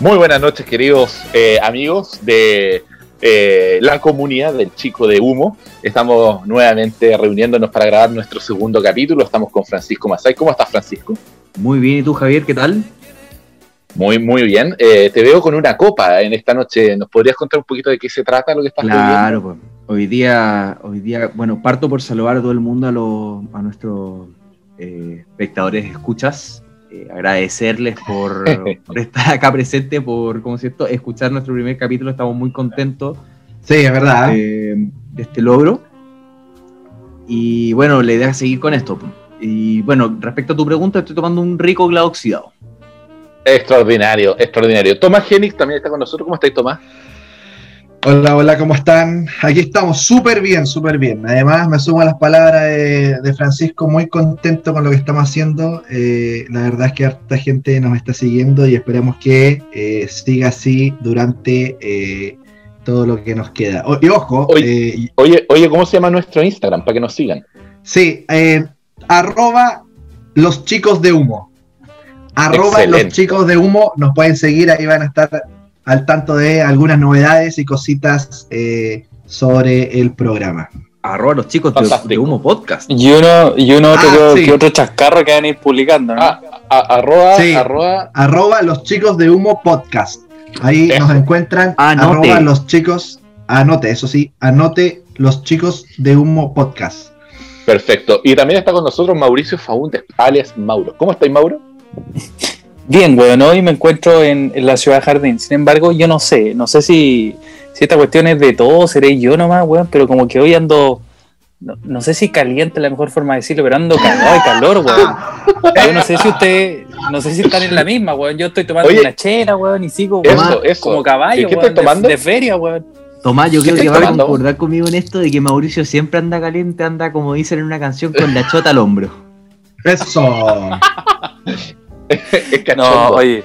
Muy buenas noches, queridos eh, amigos de eh, la comunidad del Chico de Humo. Estamos nuevamente reuniéndonos para grabar nuestro segundo capítulo. Estamos con Francisco Masay. ¿Cómo estás, Francisco? Muy bien, ¿y tú, Javier? ¿Qué tal? Muy, muy bien. Eh, te veo con una copa en esta noche. ¿Nos podrías contar un poquito de qué se trata lo que estás Claro, pues. Hoy día, hoy día, bueno, parto por saludar a todo el mundo, a, los, a nuestros eh, espectadores, escuchas, eh, agradecerles por, por, estar acá presente, por, como cierto, escuchar nuestro primer capítulo. Estamos muy contentos. Sí, es verdad. De, de este logro. Y bueno, la idea es seguir con esto. Y bueno, respecto a tu pregunta, estoy tomando un rico glado oxidado. Extraordinario, extraordinario. Tomás Genix también está con nosotros. ¿Cómo estáis, Tomás? Hola, hola, ¿cómo están? Aquí estamos súper bien, súper bien. Además, me sumo a las palabras de, de, Francisco, muy contento con lo que estamos haciendo. Eh, la verdad es que harta gente nos está siguiendo y esperemos que eh, siga así durante eh, todo lo que nos queda. O, y ojo. Oye, oye, oye, ¿cómo se llama nuestro Instagram para que nos sigan? Sí, arroba los chicos de humo. Arroba Excelente. los chicos de humo, nos pueden seguir, ahí van a estar al tanto de algunas novedades y cositas eh, sobre el programa. Arroba los chicos de, de, Humo Podcast. Y uno, y uno otro, ah, sí. que otro chascarro que van a ir publicando, ¿no? Ah, a, arroba, sí, arroba, arroba los chicos de Humo Podcast. Ahí Eso. nos encuentran. Anote. Arroba los chicos. Anote, eso sí, anote los chicos de Humo Podcast. Perfecto. Y también está con nosotros Mauricio Faúndez, alias Mauro. ¿Cómo estáis, Mauro? Bien, weón, hoy me encuentro en, en, la ciudad de Jardín. Sin embargo, yo no sé, no sé si, si esta cuestión es de todo, seré yo nomás, weón, pero como que hoy ando, no, no sé si caliente es la mejor forma de decirlo, pero ando cagado de calor, weón. Yo no sé si usted, no sé si están en la misma, weón. Yo estoy tomando Oye, una chela, weón, y sigo weón, eso. como caballo, ¿Qué weón, estás tomando? De, de, feria, weón. Tomás, yo creo que vas a concordar conmigo en esto de que Mauricio siempre anda caliente, anda como dicen en una canción con la chota al hombro. Eso. es No, oye.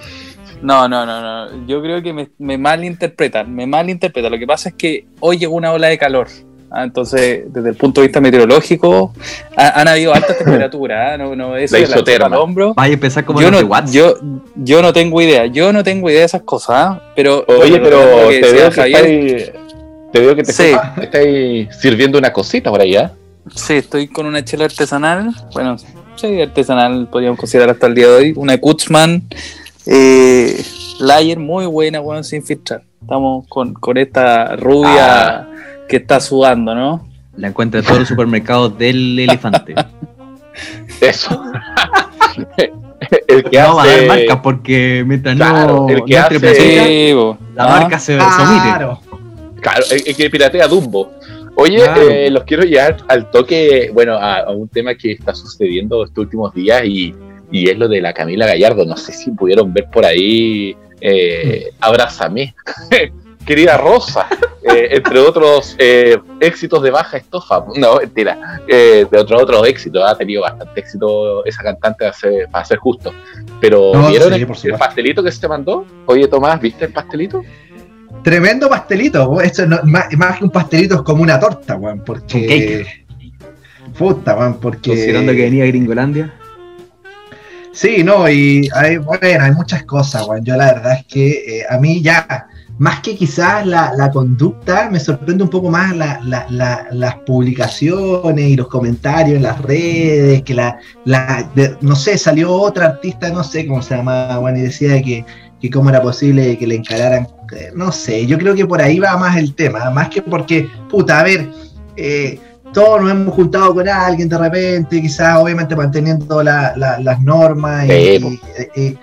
No, no, no, no. Yo creo que me, me malinterpretan. Me malinterpretan. Lo que pasa es que hoy llegó una ola de calor. ¿ah? Entonces, desde el punto de vista meteorológico, ha, han habido altas temperaturas. ¿ah? No, no, eso La de la al hombro. Vaya a empezar como Yo de no, yo, yo no tengo idea. Yo no tengo idea de esas cosas. ¿ah? Pero, Oye, bueno, pero te veo que Javier, estáis, te veo que te Sí. estáis sirviendo una cosita por ahí, ¿ah? Sí, estoy con una chela artesanal. Bueno, sí, artesanal podríamos considerar hasta el día de hoy. Una Kutzman eh, Layer muy buena, bueno, sin filtrar. Estamos con, con esta rubia Ah. que está sudando, ¿no? La encuentra en todos los supermercados del elefante. Eso. el que no va a dar hace... marcas porque mientras Claro, no, el que no hace- la Ah, marca se, se omite. Claro. Claro, el, el que piratea Dumbo. Oye, Claro. eh, los quiero llevar al toque, bueno, a, a un tema que está sucediendo estos últimos días y, y es lo de la Camila Gallardo. No sé si pudieron ver por ahí, eh, Abrázame, querida Rosa, eh, entre otros eh, éxitos de baja estofa. No, mentira, eh, de otros otros éxitos. Ha tenido bastante éxito esa cantante, para ser, para ser justo. Pero, No, ¿vieron sí, el, pastelito que se te mandó? Oye, Tomás, ¿viste el pastelito? Tremendo pastelito. weón. Esto no- más, más que un pastelito es como una torta, weón. Porque. Un cake. Puta, weón, porque. Considerando que venía Gringolandia. Sí, no, y hay, bueno, hay muchas cosas, weón. Yo la verdad es que eh, a mí ya, más que quizás la, la conducta, me sorprende un poco más la- la- la- las publicaciones y los comentarios en las redes, que la, la de- no sé, salió otra artista, no sé cómo se llamaba, bueno, y decía que, que cómo era posible que le encararan, eh, no sé, yo creo que por ahí va más el tema, más que porque, puta, a ver, eh, todos nos hemos juntado con alguien de repente, quizás obviamente manteniendo la- la- las normas, y- y-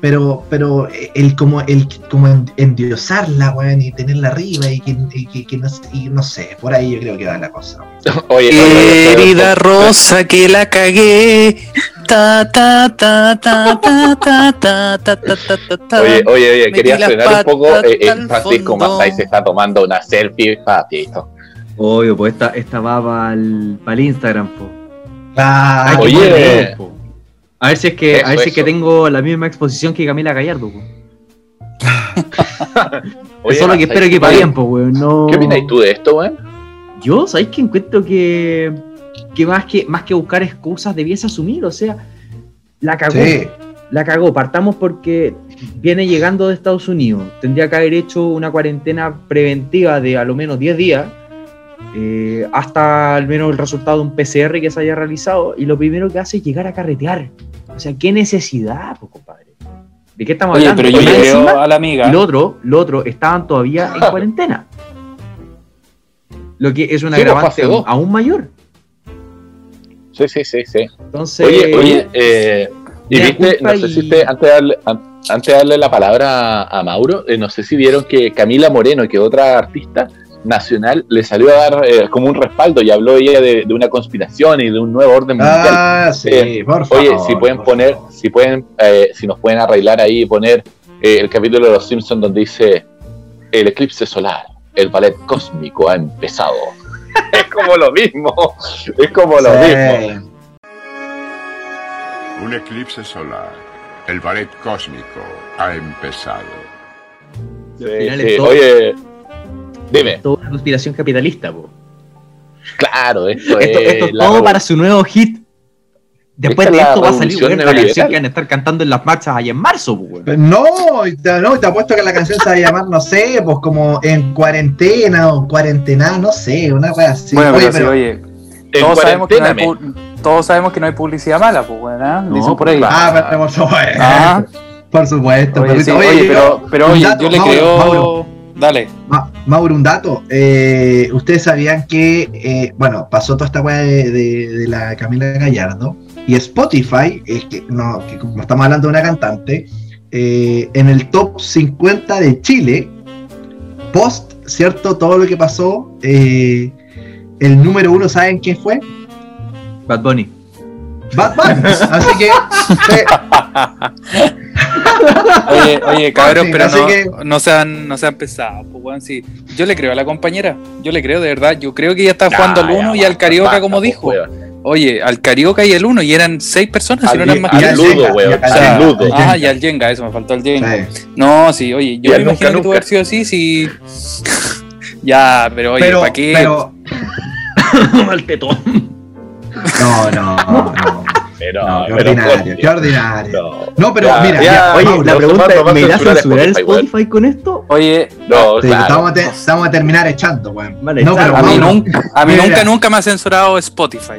pero, pero el como el como en- endiosarla, weón, y tenerla arriba y que, y que- que no, sé- y no sé, por ahí yo creo que va la cosa. Oye, Querida Rosa, que la cagué. Oye, oye, oye, quería frenar un poco. Francisco Masay se está tomando una selfie, patito. Obvio, pues esta, esta va para el, Instagram, po. Ah, oye. A ver si es que, a ver si es que tengo la misma exposición que Camila Gallardo, po. oye, Solo que espero que paguen, po, weón. ¿Qué opinas tú de esto, weón? Yo, ¿sabéis que encuentro que que, más que más que buscar excusas debiese asumir? O sea, la cagó. Sí, La cagó. Partamos porque viene llegando de Estados Unidos. Tendría que haber hecho una cuarentena preventiva de a lo menos 10 días, eh, hasta al menos el resultado de un PCR que se haya realizado, y lo primero que hace es llegar a carretear. O sea, qué necesidad, pues, compadre. ¿De qué estamos Oye, hablando? pero yo le encima, a la amiga. y lo otro, lo otro, estaban todavía en cuarentena. Lo que es un Sí, pues, agravante aún mayor. Sí, sí, sí, sí. Entonces, Oye, oye, eh, y viste, no sé si usted, antes de darle, an- antes de darle la palabra a, Mauro, eh, no sé si vieron que Camila Moreno, que otra artista nacional, le salió a dar eh, como un respaldo y habló ella de, de una conspiración y de un nuevo orden mundial. Ah, sí, Eh, por favor. Oye, si pueden poner, favor. si pueden, eh, si nos pueden arreglar ahí y poner eh, el capítulo de los Simpsons donde dice el eclipse solar, el ballet cósmico ha empezado. es como lo mismo, es como lo Sí. mismo. Un eclipse solar. El ballet cósmico ha empezado. Sí, al final sí. es todo- Oye, dime, toda una conspiración capitalista, po. claro, esto, Esto, es esto es la todo para su nuevo hit. Después Esta de esto va a salir la canción que van a estar cantando en las marchas allá en marzo, weón. Pero No, no, te apuesto que la canción se va a llamar, no sé, pues como en cuarentena o cuarentena, no sé, una wea así. bueno, Oye, pero, oye, todos sabemos, que no hay cuarentena, pu- todos sabemos que no hay publicidad mala, pues, weón, ¿ah? No, Dicen por ahí. claro. Ah, pero por supuesto. Ah. Por supuesto. Oye, sí, Oye, oye, pero, oye, dato, yo le Mauro, creo. Mauro. Dale. Ma- Mauro, un dato. Eh, Ustedes sabían que, eh, bueno, pasó toda esta weá de, de- de la Camila Gallardo y Spotify, es que, no, que como estamos hablando de una cantante, eh, en el top 50 de Chile, post, ¿cierto? Todo lo que pasó, eh, el número uno, ¿saben quién fue? Bad Bunny. Bad Bunny. Así que, eh, Oye, oye, cabrón, Sí, pero no, que- no sean, no sean pesados, pues, sí. Yo le creo a la compañera, yo le creo de verdad, yo creo que ella está jugando al uno ya, y al carioca, basta, como pues, dijo. Oye, al carioca y el uno, y eran seis personas, si no Al, eran más al y al ludo, Jenga, weón. y O sea, Al ludo. ah, y al Jenga, eso me faltó el Jenga. sí. No, sí, oye, yo Y me al imagino nunca, que nunca. haber sido así, si. ya, pero oye, ¿para qué? pero, Al tetón. no, no, no. Pero, No, qué pero, ordinario, qué ordinario. no. No, pero Ya, mira, ya, Oye, Mauro, la no, pregunta no, no, es, ¿me irá a censurar censurar Spotify, con esto? Oye, No, Sí, claro. estamos, a te- estamos a terminar echando, weón. Vale, no, pero a mí, nunca, a mí mira. nunca, nunca me ha censurado Spotify.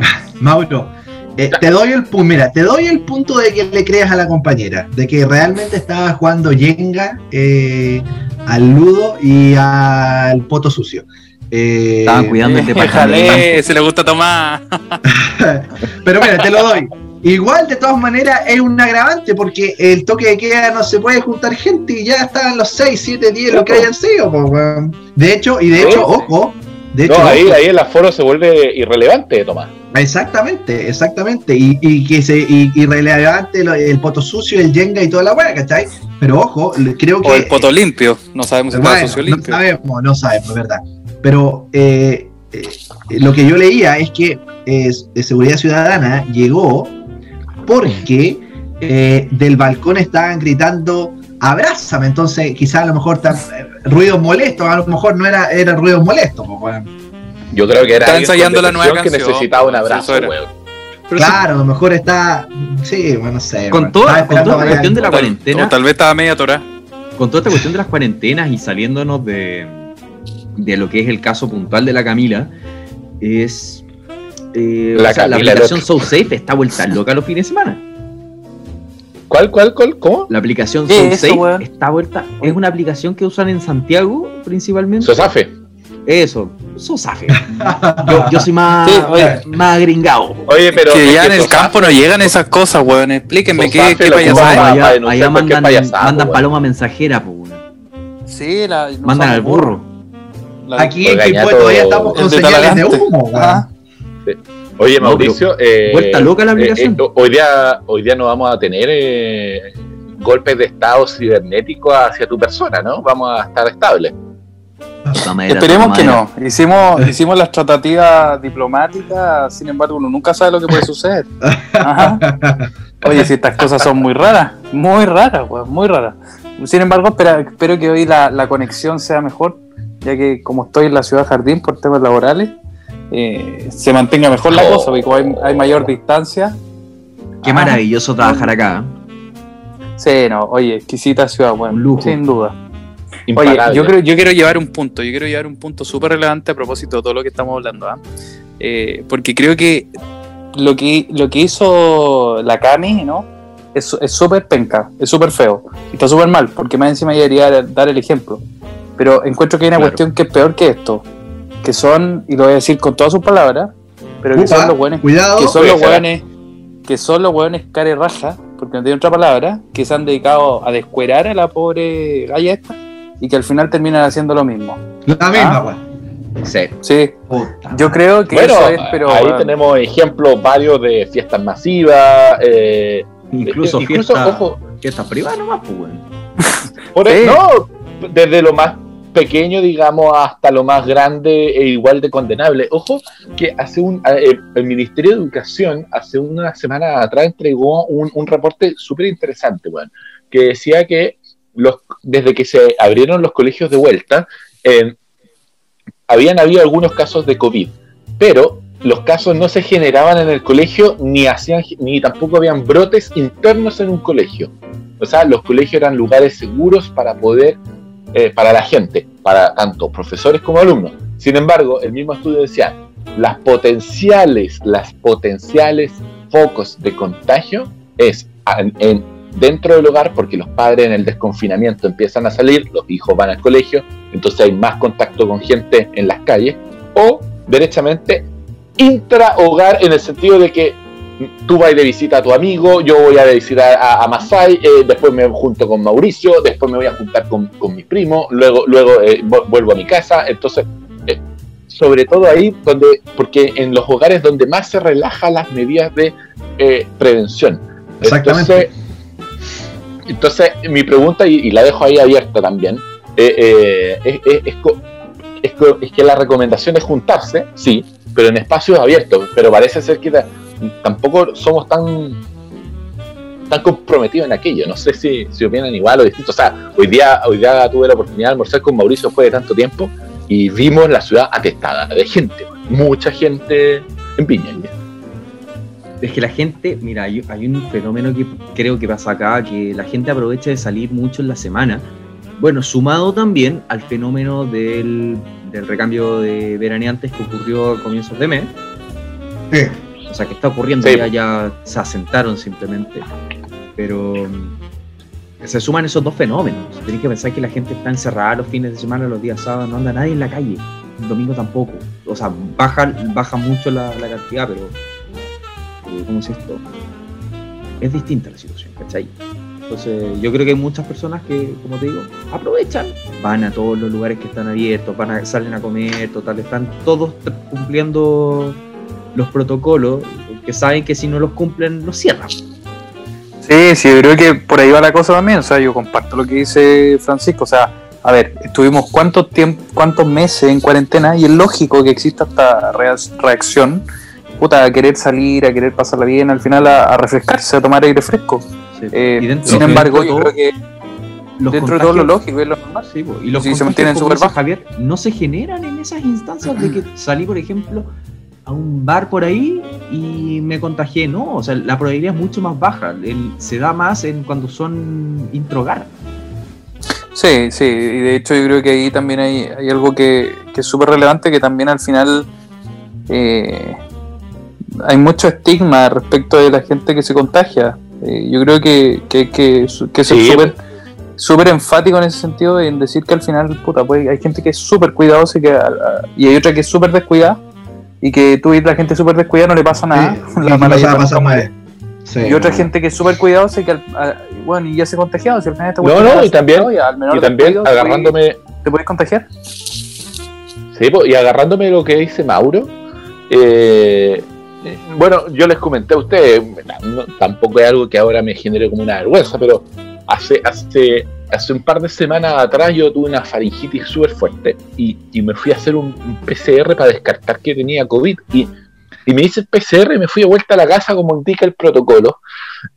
Mauro, eh, te doy el punto, mira, te doy el punto de que le creas a la compañera, de que realmente estaba jugando Jenga eh, al Ludo y al Poto Sucio. Eh, Estaban cuidando el departamento. Déjale, se le gusta tomar. pero mira, te lo doy. Igual, de todas maneras, es un agravante porque el toque de queda no se puede juntar gente y ya estaban los 6, 7, 10, lo que hayan sido. De hecho, y de hecho, ojo, de hecho, No, ahí, ojo, ahí el aforo se vuelve irrelevante, Tomás. Exactamente, exactamente. Y, y que se y, y relevante lo- el poto sucio, el Jenga y toda la weá, ¿cachai? Pero ojo, creo que. O el poto limpio. No sabemos si está Bueno, sucio o no limpio. sabemos, no sabemos, es verdad. Pero eh, eh, lo que yo leía es que eh, Seguridad Ciudadana llegó porque eh, del balcón estaban gritando abrázame, entonces quizás a lo mejor eh, ruidos molestos, a lo mejor no era, eran ruidos molestos, pues, weón. Yo creo que era Está ensayando la nueva depresión que canción, necesitaba un abrazo, weón. Pero Claro, a lo mejor está, sí, bueno, no sé. con toda, con toda la cuestión de la O tal- cuarentena, o tal vez estaba media torá. con toda esta cuestión de las cuarentenas y saliéndonos de, de lo que es el caso puntual de la Camila, es. eh, La o sea, la aplicación. So Safe está vuelta loca los fines de semana. ¿Cuál, cuál, cuál? ¿Cómo? La aplicación ¿Qué So eso, Safe está vuelta. Es una aplicación que usan en Santiago principalmente. Sosafe. Eso, So Safe. Yo, yo soy más, Sí, oye. más gringado. Oye, pero. que ya en el campo no llegan esas cosas, weón. Explíquenme qué, qué payasada allá, allá mandan, payasada, mandan weón. paloma mensajera, po, weón. Sí, la, no mandan al burro. La- Aquí en ñato, todavía estamos con señales de humo, weón. Oye, No, Mauricio. eh, vuelta loca la eh, aplicación. eh, hoy, día, hoy día no vamos a tener eh, golpes de estado cibernético hacia tu persona, ¿no? Vamos a estar estables. Esperemos que no. Hicimos, hicimos las tratativas diplomáticas, sin embargo, uno nunca sabe lo que puede suceder. Ajá. Oye, si estas cosas son muy raras, muy raras, weón, muy raras. Sin embargo, espera- espero que hoy la, la conexión sea mejor, ya que como estoy en la ciudad jardín por temas laborales, eh, se mantenga mejor la Oh. cosa, porque hay, hay mayor distancia. Qué Ah, maravilloso trabajar acá. Sí, no, oye, exquisita ciudad. Un lujo. Sin duda. Oye, yo, creo, yo quiero llevar un punto, yo quiero llevar un punto súper relevante a propósito de todo lo que estamos hablando, ¿ah? Eh, porque creo que lo que lo que hizo la Cami, ¿no? Es es súper penca, es súper feo, y está súper mal, porque más encima ya debería dar el ejemplo. Pero encuentro que hay una Claro. cuestión que es peor que esto, que son, y lo voy a decir con todas sus palabras, pero que son los buenos cuidado. que son los hueones que son los hueones care raja, porque no tiene otra palabra, que se han dedicado a descuerar a la pobre galla esta y que al final terminan haciendo lo mismo. La misma, Ah. weón. Sí. Sí, Puta yo creo que Bueno, eso es, pero ahí tenemos ejemplos varios de fiestas masivas. eh, Incluso, incluso, fiesta, ojo, fiesta privada nomás, pues, weón. Por Sí. e- no, desde lo más pequeño, digamos, hasta lo más grande e igual de condenable. Ojo, que hace un, eh, el Ministerio de Educación hace una semana atrás entregó un, un reporte súper interesante, weón, que decía que los, desde que se abrieron los colegios de vuelta, eh, habían habido algunos casos de COVID, pero los casos no se generaban en el colegio ni hacían ni tampoco habían brotes internos en un colegio. O sea, los colegios eran lugares seguros para poder, eh, para la gente, para tanto profesores como alumnos. Sin embargo, el mismo estudio decía, las potenciales, las potenciales focos de contagio es en, en- dentro del hogar, porque los padres en el desconfinamiento empiezan a salir, los hijos van al colegio, entonces hay más contacto con gente en las calles, o derechamente intra-hogar en el sentido de que tú vas de visita a tu amigo, yo voy a de visita a, a Masai, eh, después me junto con Mauricio, después me voy a juntar con, con mi primo, luego, luego eh, vu- vuelvo a mi casa, entonces, eh, sobre todo ahí, donde, porque en los hogares donde más se relajan las medidas de eh, prevención. Exactamente. Entonces, entonces, mi pregunta, y, la dejo ahí abierta también, eh, eh, es, es- es es que la recomendación es juntarse, sí, pero en espacios abiertos, pero parece ser que ta- tampoco somos tan tan comprometidos en aquello, no sé si, si opinan igual o distinto, o sea, hoy día, hoy día tuve la oportunidad de almorzar con Mauricio después de tanto tiempo y vimos la ciudad atestada de gente, mucha gente en Piña. Es que la gente, mira, hay, hay un fenómeno que creo que pasa acá, que la gente aprovecha de salir mucho en la semana. Bueno, sumado también al fenómeno del, del recambio de veraneantes que ocurrió a comienzos de mes. Sí. O sea, que está ocurriendo, Sí. ya, ya se asentaron simplemente. Pero mm, se suman esos dos fenómenos. Tenéis que pensar que la gente está encerrada los fines de semana, los días sábados, no anda nadie en la calle. El domingo tampoco. O sea, baja, baja mucho la, la cantidad, pero. ¿Cómo es esto? Es distinta la situación, ¿cachai? Entonces, yo creo que hay muchas personas que, como te digo, aprovechan, van a todos los lugares que están abiertos, van a, salen a comer, total, están todos cumpliendo los protocolos, que saben que si no los cumplen, los cierran. Sí, sí, yo creo que por ahí va la cosa también. O sea, yo comparto lo que dice Francisco. O sea, a ver, estuvimos cuántos tiempo, cuántos meses en cuarentena y es lógico que exista esta rea- reacción, puta, a querer salir, a querer pasarla bien, al final a, a refrescarse, a tomar aire fresco. Eh, Y dentro- sin embargo, yo todo, creo que los dentro de todo lo lógico es lo normal. Sí, po, y los Sí, se mantienen súper bajos. Javier, no se generan en esas instancias de que salí, por ejemplo, a un bar por ahí y me contagié. No, o sea, la probabilidad es mucho más baja. El- se da más en cuando son introgar. Sí, sí, y de hecho yo creo que ahí también hay, hay algo que, que es súper relevante, que también al final eh, hay mucho estigma respecto de la gente que se contagia. Eh, yo creo que, que, que, que Sí, súper súper enfático en ese sentido en decir que al final, puta, pues, hay gente que es súper cuidadosa y, que, y hay otra que es súper descuidada y que tú ves la gente súper descuidada no le pasa nada. Sí, La y mala no se va a hierba pasar nunca mal. Sí. y otra gente que es súper cuidadosa y que, al- a- bueno, y ya se ha contagiado. Si al final No, no, es y también- aceptado, al menor Y también descuido te puede- agarrándome, ¿Te puedes contagiar? Sí, po, y agarrándome lo que dice Mauro, eh, bueno, yo les comenté a ustedes, tampoco es algo que ahora me genere como una vergüenza, pero hace, hace, hace un par de semanas atrás yo tuve una faringitis súper fuerte y, me fui a hacer un, PCR para descartar que tenía COVID y, y me hice el PCR y me fui de vuelta a la casa como indica el protocolo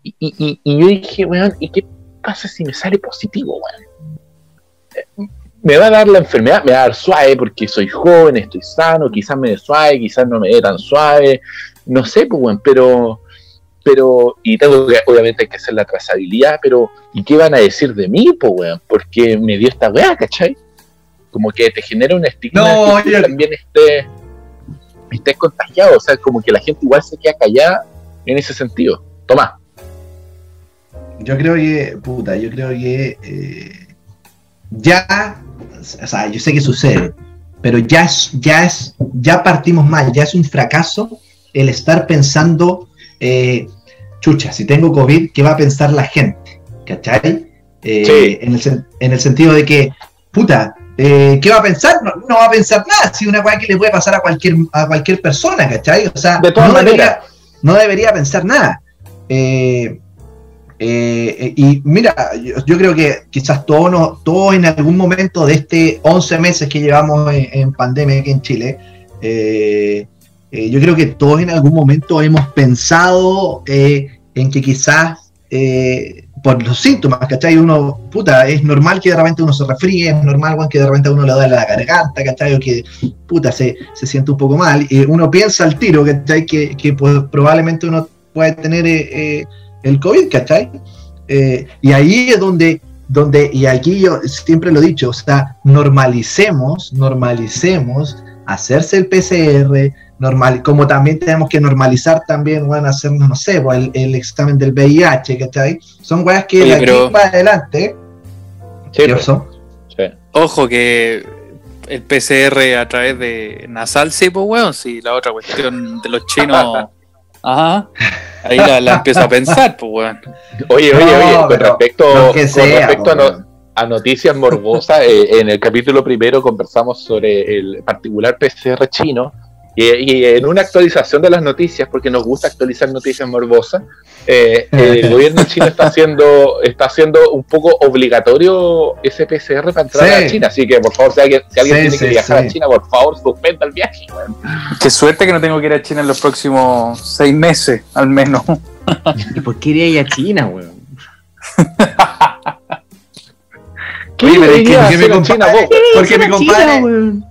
y, y, y- yo dije, weón, ¿y qué pasa si me sale positivo, weón? me va a dar la enfermedad, me va a dar suave porque soy joven, estoy sano, quizás me dé suave, quizás no me dé tan suave, no sé, pues, weón, pero pero, y tengo que, obviamente hay que hacer la trazabilidad, pero, ¿y qué van a decir de mí, po, weón? Porque me dio esta weá, ¿cachai? Como que te genera un estigma No, que yo- también estés, estés contagiado, o sea, como que la gente igual se queda callada en ese sentido. Tomás. Yo creo que, puta, yo creo que eh, ya, o sea, yo sé que sucede, pero ya es, ya es, ya partimos mal, ya es un fracaso el estar pensando, eh, chucha, si tengo COVID, ¿qué va a pensar la gente? ¿Cachai? Eh, Sí. en, el, en el sentido de que, puta, eh, ¿qué va a pensar? No, no va a pensar nada, si una weá que le puede pasar a cualquier, a cualquier persona, ¿cachai? O sea, De todas no maneras. debería, no debería pensar nada. Eh, eh, eh, y mira, yo, yo creo que quizás todos, no- todos en algún momento de este 11 meses que llevamos en, en pandemia aquí en Chile, eh, eh, yo creo que todos en algún momento hemos pensado eh, en que quizás eh, por los síntomas, ¿cachai? Uno, puta, es normal que de repente uno se resfríe, es normal que de repente uno le duele la garganta, ¿cachai? O que, puta, se, se siente un poco mal. Y uno piensa al tiro, ¿cachai? Que, que pues, probablemente uno puede tener eh, eh, el COVID, ¿cachai? Eh, y ahí es donde, donde, y aquí yo siempre lo he dicho, o sea, normalicemos, normalicemos hacerse el PCR, normal, como también tenemos que normalizar también, bueno, hacernos, no sé, pues, el, el examen del VIH, ¿cachai? Son weas que Oye, de aquí pero- para adelante, Sí, ¿qué po. pasó? Sí. Ojo que el PCR a través de nasal, sí, pues, weón. Si la otra cuestión de los chinos. Ajá. Ahí la, la empiezo a pensar, pues, weón. Oye, oye, No, oye, con pero respecto, lo que con respecto a, no- weón. A noticias morbosas, eh, en el capítulo primero conversamos sobre el particular PCR chino y, y en una actualización de las noticias, porque nos gusta actualizar noticias morbosas, eh, el gobierno chino está haciendo, está haciendo un poco obligatorio ese PCR para entrar Sí. a China, así que por favor, si alguien, si alguien Sí, tiene que sí, viajar sí. a China, por favor, suspenda el viaje. Qué suerte que no tengo que ir a China en los próximos seis meses, al menos. ¿Y por qué iría a China, weón? ¿Qué Oye, pero es que- porque mi compadre-? Porque mi compadre,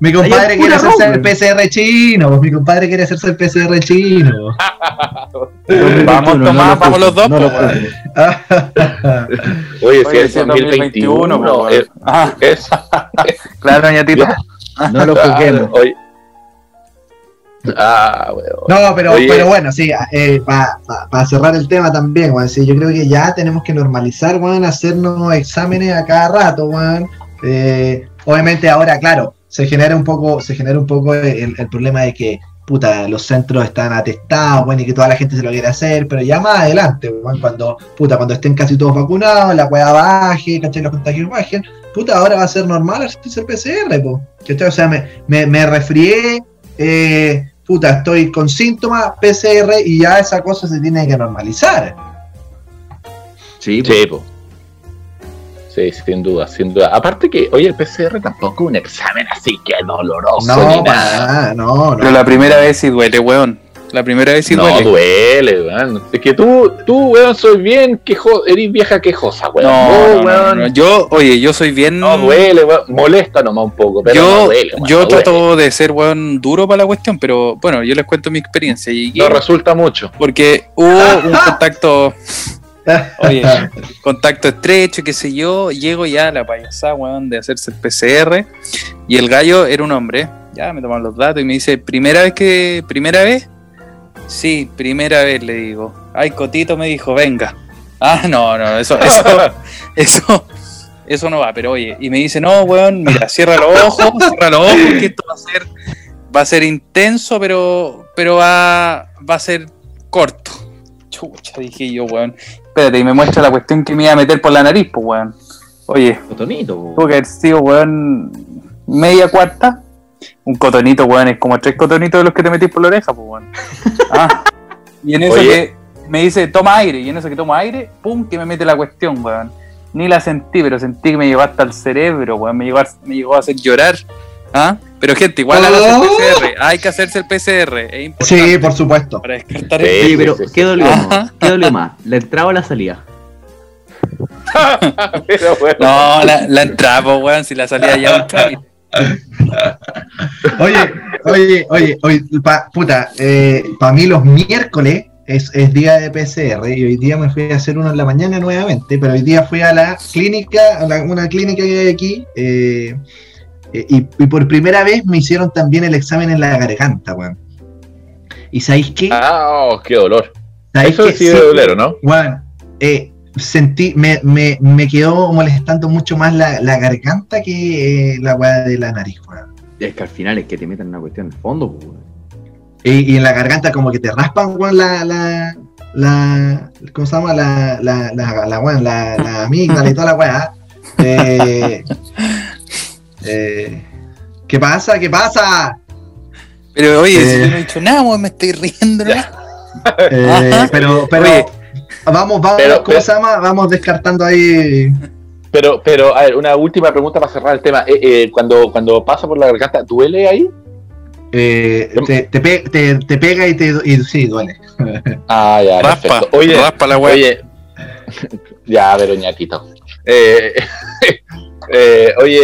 mi compadre quiere hacerse el PCR chino, pues, mi compadre quiere hacerse el PCR chino. Vamos, No Tomás, lo vamos los dos, no lo pues. Oye, si Oye, es si es 2021, 2021, pues, eh, weón. Ah, es, claro, ñatito. No lo juzguemos. Oye. Ah, weón. No, pero, Oye. pero bueno, sí, para cerrar el tema también, weón, sí, yo creo que ya tenemos que normalizar, weón, hacernos exámenes a cada rato, weón. Eh, obviamente ahora, claro, se genera un poco, se genera un poco el, el problema de que, puta, los centros están atestados, weón, y que toda la gente se lo quiere hacer, pero ya más adelante, weón, cuando, puta, cuando estén casi todos vacunados, la weá baje, ¿cachai? Los contagios bajen, puta, ahora va a ser normal hacerse el PCR, po, ¿cachai? O sea, me, me, me resfrié, eh, puta, estoy con síntomas, PCR, y ya esa cosa se tiene que normalizar. Sí, pues. Sí. Sí, sin duda, sin duda. Aparte que, oye, el PCR tampoco es un examen así que doloroso No, ni para nada. nada, no, Pero no. la primera vez sí duele, weón. La primera vez sí no duele. duele, weón. Es que tú, tú, weón, soy bien quejo, eres vieja quejosa, weón. No, Vos, no, no, weón, no, Yo, oye, yo soy bien. no duele, weón. Molesta nomás un poco, pero yo no duele, weón, yo no duele. trato de ser weón duro para la cuestión, pero bueno, yo les cuento mi experiencia. Llegué No resulta mucho. porque hubo un contacto, oye, contacto estrecho, qué sé yo. Llego ya a la payasada, weón, de hacerse el PCR. Y el gallo era un hombre. Ya me toman los datos y me dice, ¿primera vez que. ¿Primera vez? Sí, primera vez, le digo. Ay, Cotito me dijo, venga. Ah, no, no, eso, eso, eso, eso no va, pero oye, y me dice, no, weón, mira, cierra los ojos, cierra los ojos, que esto va a ser, va a ser intenso, pero, pero va, va a ser corto. Chucha, dije yo, weón. Espérate, y me muestra la cuestión que me iba a meter por la nariz, pues, weón. Oye, Cotonito, po. tuvo que haber sido, weón, media cuarta. Un cotonito, weón, es como tres cotonitos de los que te metís por la oreja, pues, weón. Ah, y en eso Oye. que me dice, toma aire, y en eso que toma aire, pum, que me mete la cuestión, weón. Ni la sentí, pero sentí que me llegó hasta el cerebro, weón, me llegó a, me llegó a hacer llorar. ¿Ah? Pero gente, igual hágase el Oh. PCR, hay que hacerse el PCR, es importante Sí, por supuesto. para descartar Sí. el Oye, pero. ¿qué dolió más? ¿Qué dolió más? ¿La entrada o la salida? Pero. No, la, la entrada, po, weón, si la salida ya un trámite. Oye, oye, oye, oye, pa- puta, para mí los miércoles, es, es día de PCR y hoy día me fui a hacer uno en la mañana nuevamente, pero hoy día fui a la clínica, a la- una clínica que hay aquí, eh, eh, y, y por primera vez me hicieron también el examen en la garganta, weón. ¿Y sabéis qué? Ah, oh, qué dolor. ¿Sabéis Eso qué? sí ¿o ¿no? Weón, eh, sentí, me, me, me quedó molestando mucho más la, la garganta que eh, la weá de la nariz, weón. Es que al final es que te meten una cuestión en el fondo, pues, weón. Y, y en la garganta como que te raspan, weón, la, la, la, ¿cómo se llama? La, la, la, la, weón, la, la amígdala y toda la weá. Eh, eh, ¿Qué pasa? ¿Qué pasa? Pero oye, si Eh. yo no he dicho nada, weón, me estoy riendo. ¿no? Eh, pero, pero, Oye. Vamos, vamos, Pero- ¿cómo pero- se llama? Vamos descartando ahí. Pero, pero, a ver, una última pregunta para cerrar el tema. Eh, eh, cuando, cuando pasa por la garganta, ¿duele ahí? Eh, te, te, pe- te- te pega y te y, sí, duele. Ah, ya, Raspa, perfecto. Oye, raspa la weá. oye, ya, Veroñatito. Eh, eh, oye,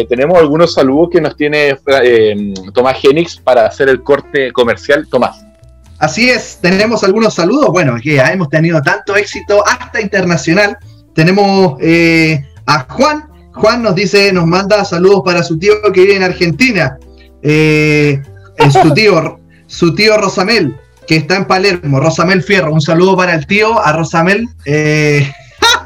eh, tenemos algunos saludos que nos tiene eh, Tomás Genix para hacer el corte comercial. Tomás. Así es, tenemos algunos saludos. Bueno, que ya hemos tenido tanto éxito hasta internacional. Tenemos eh, a Juan. Juan nos dice, nos manda saludos para su tío que vive en Argentina. Eh, es su tío, su tío Rosamel, que está en Palermo. Rosamel Fierro. Un saludo para el tío, a Rosamel. Eh,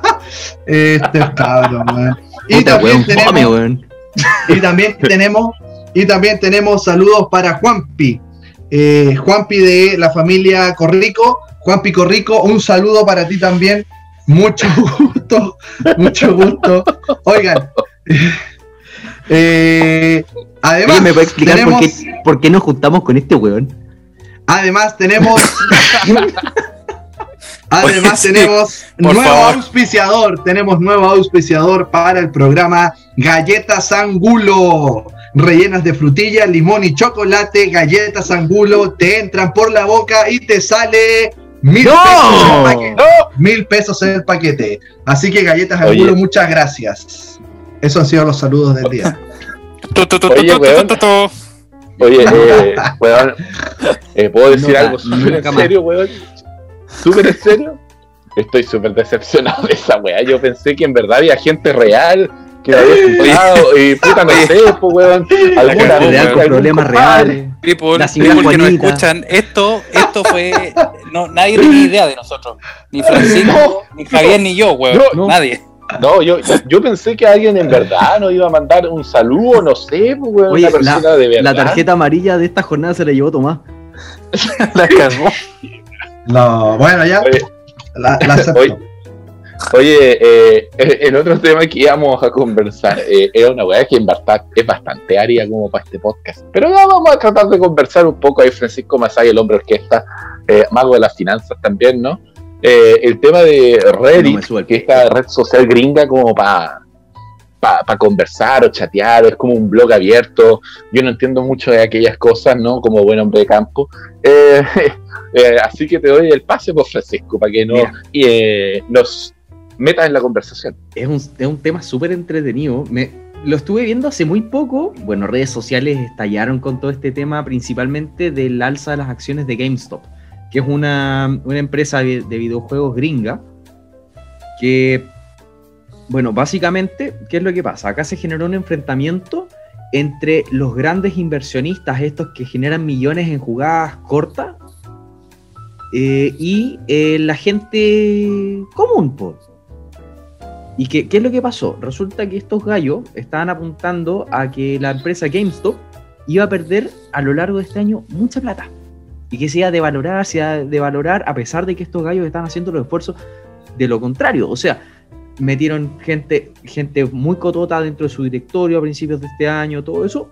este es cabrón, man. Y Puta, también tenemos, y también tenemos y también tenemos saludos para Juanpi. Eh, Juanpi de la familia Corrico. Juanpi Corrico, un saludo para ti también. Mucho gusto, mucho gusto. Oigan, eh, además, ¿me puede explicar por, tenemos- qué, por qué nos juntamos con este weón? además tenemos, además sí, tenemos nuevo favor. auspiciador, tenemos nuevo auspiciador para el programa Galletas Angulo. Rellenas de frutilla, limón y chocolate, galletas angulo, te entran por la boca y te sale mil ¡No! pesos el paquete. Mil pesos en el paquete. Así que galletas Oye. angulo, muchas gracias. Esos han sido los saludos del día. Oye, weón. Oye, eh, eh, ¿puedo decir algo súper en serio, weón? ¿Súper en serio? Estoy súper decepcionado de esa weá. Yo pensé que en verdad había gente real que la había escuchado y puta, no sé, pues, weón. Alguna vez, con algún problemas reales. People, La señora people que nos escuchan, esto, esto fue. No, nadie tenía idea de nosotros. Ni Francisco, ni Javier, ni yo, weón. No. Nadie. No, yo, yo pensé que alguien en verdad nos iba a mandar un saludo, no sé, pues, weón, Oye, una persona de verdad. La tarjeta amarilla de esta jornada se la llevó Tomás. La cagó. No, bueno, ya. Oye, La, la acepto. Oye. Oye, eh, el otro tema que íbamos a conversar eh, era una weá que en verdad es bastante árida como para este podcast. Pero vamos a tratar de conversar un poco ahí, Francisco Masay, el hombre orquesta, eh, mago de las finanzas también, ¿no? Eh, el tema de No Reddit, el que esta red social gringa como para para conversar o chatear, es como un blog abierto. Yo no entiendo mucho de aquellas cosas, ¿no? Como buen hombre de campo. Eh, eh, así que te doy el pase, pues, Francisco, para que no, eh, nos metas en la conversación. Es un, es un tema súper entretenido. Lo estuve viendo hace muy poco. Bueno, redes sociales estallaron con todo este tema, principalmente del alza de las acciones de GameStop, que es una, una empresa de de videojuegos gringa. Que, bueno, básicamente, ¿qué es lo que pasa? Acá se generó un enfrentamiento entre los grandes inversionistas, estos que generan millones en jugadas cortas, eh, y eh, la gente común, pues. ¿Y qué, qué es lo que pasó? Resulta que estos gallos estaban apuntando a que la empresa GameStop iba a perder a lo largo de este año mucha plata. Y que se iba a devalorar, se iba a devalorar a pesar de que estos gallos estaban haciendo los esfuerzos de lo contrario. O sea, metieron gente, gente muy cotota dentro de su directorio a principios de este año, todo eso.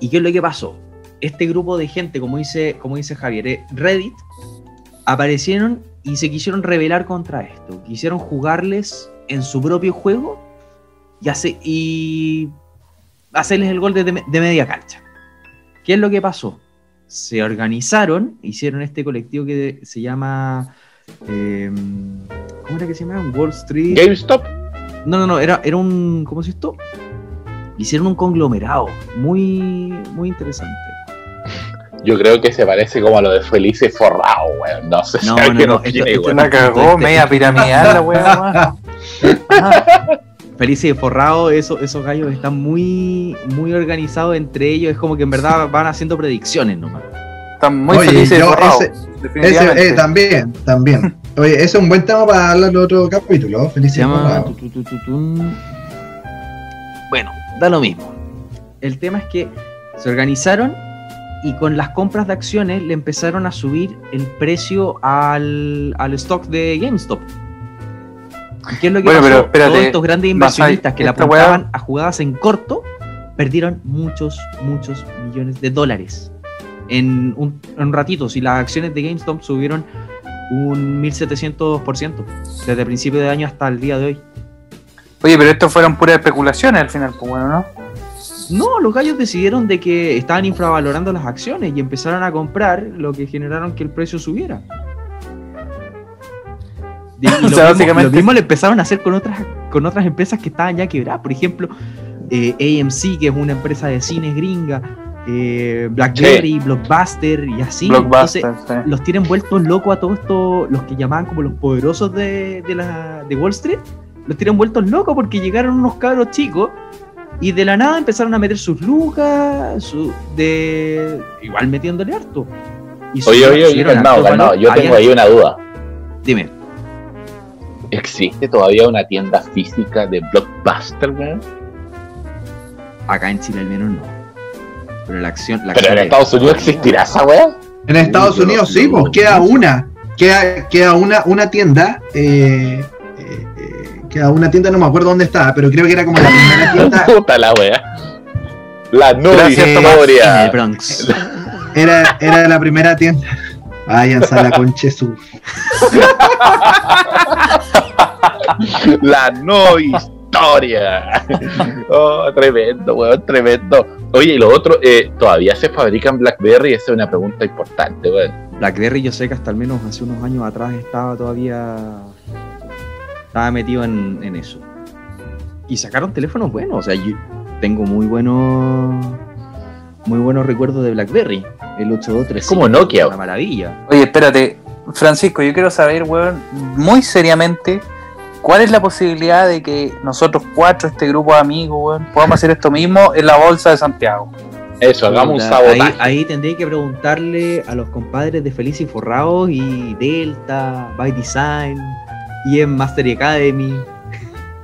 ¿Y qué es lo que pasó? Este grupo de gente, como dice, como dice Javier, eh, Reddit, aparecieron y se quisieron rebelar contra esto. Quisieron jugarles en su propio juego y, hace- y hacerles el gol de, de media cancha. ¿Qué es lo que pasó? Se organizaron, hicieron este colectivo que se llama... eh, ¿Cómo era que se llama? Wall Street... GameStop, No, no, no, era, era un. ¿Cómo se esto? Hicieron un conglomerado muy, muy interesante. yo creo que se parece como a lo de Felice Forrado, weón. No sé No, si no, alguien no, esto- esto La cagó, Este- media piramidal la weón. Ah, Felices y forrado, eso, esos gallos están muy, muy organizados entre ellos. Es como que en verdad van haciendo predicciones nomás. Están muy Oye, felices de yo forrado, ese- definitivamente. Ese, eh, también, también. Oye, ese es un buen tema para hablar en otro capítulo. Tu, tu, tu, tu, tun. Bueno, da lo mismo. El tema es que se organizaron y con las compras de acciones le empezaron a subir el precio al, al stock de GameStop. ¿Y qué es lo que Bueno, pasó? pero espérate, Todos estos grandes inversionistas que esta apuntaban a jugadas en corto perdieron muchos, muchos millones de dólares. En un, en un ratito, si las acciones de GameStop subieron un 1700% desde principio de año hasta el día de hoy. Oye, pero esto fueron puras especulaciones al final, pues bueno, ¿no? No, los gallos decidieron de que estaban infravalorando las acciones y empezaron a comprar lo que generaron que el precio subiera. O lo, mismo, lo mismo lo empezaron a hacer con otras, con otras empresas que estaban ya quebradas. Por ejemplo, eh, AMC, que es una empresa de cines gringa, eh, BlackBerry, Blockbuster y así. Blockbuster, Entonces, sí. los tienen vueltos locos a todos estos, los que llamaban como los poderosos de, de, la, de Wall Street, los tienen vueltos locos porque llegaron unos cabros chicos y de la nada empezaron a meter sus lucas, su, de igual metiéndole harto. Y Oye, oye, oye, calmado. valor. Yo tengo ahí una duda. Dime, ¿Existe todavía una tienda física de Blockbuster, weón? acá en Chile al menos no. Pero la acción. La Pero acción en Estados Unidos existirá esa weón. En Estados Unidos sí, lo- pues lo- queda una. Queda, queda una, una tienda. eh, eh, eh, queda una tienda, no me acuerdo dónde estaba, pero creo que era como la primera tienda. Puta la wea. La no Gracias. En el. Bronx. Era, era la primera tienda. Váyanse a la conche su. La no historia. Oh, tremendo, weón, tremendo. Oye, y lo otro, eh, ¿todavía se fabrican Blackberry? Esa es una pregunta importante, weón. Blackberry yo sé que hasta al menos hace unos años atrás estaba todavía estaba metido en, en eso y sacaron teléfonos buenos o sea yo tengo muy buenos muy buenos recuerdos de Blackberry el 823 Es como Nokia. una maravilla Oye, espérate, Francisco, yo quiero saber, weón, muy seriamente, ¿cuál es la posibilidad de que nosotros cuatro, este grupo de amigos, weón, podamos hacer esto mismo en la bolsa de Santiago? Eso, hagamos un sabotaje. ahí, ahí tendría que preguntarle a los compadres de Feliz y Forrados y Delta by Design y en Master Academy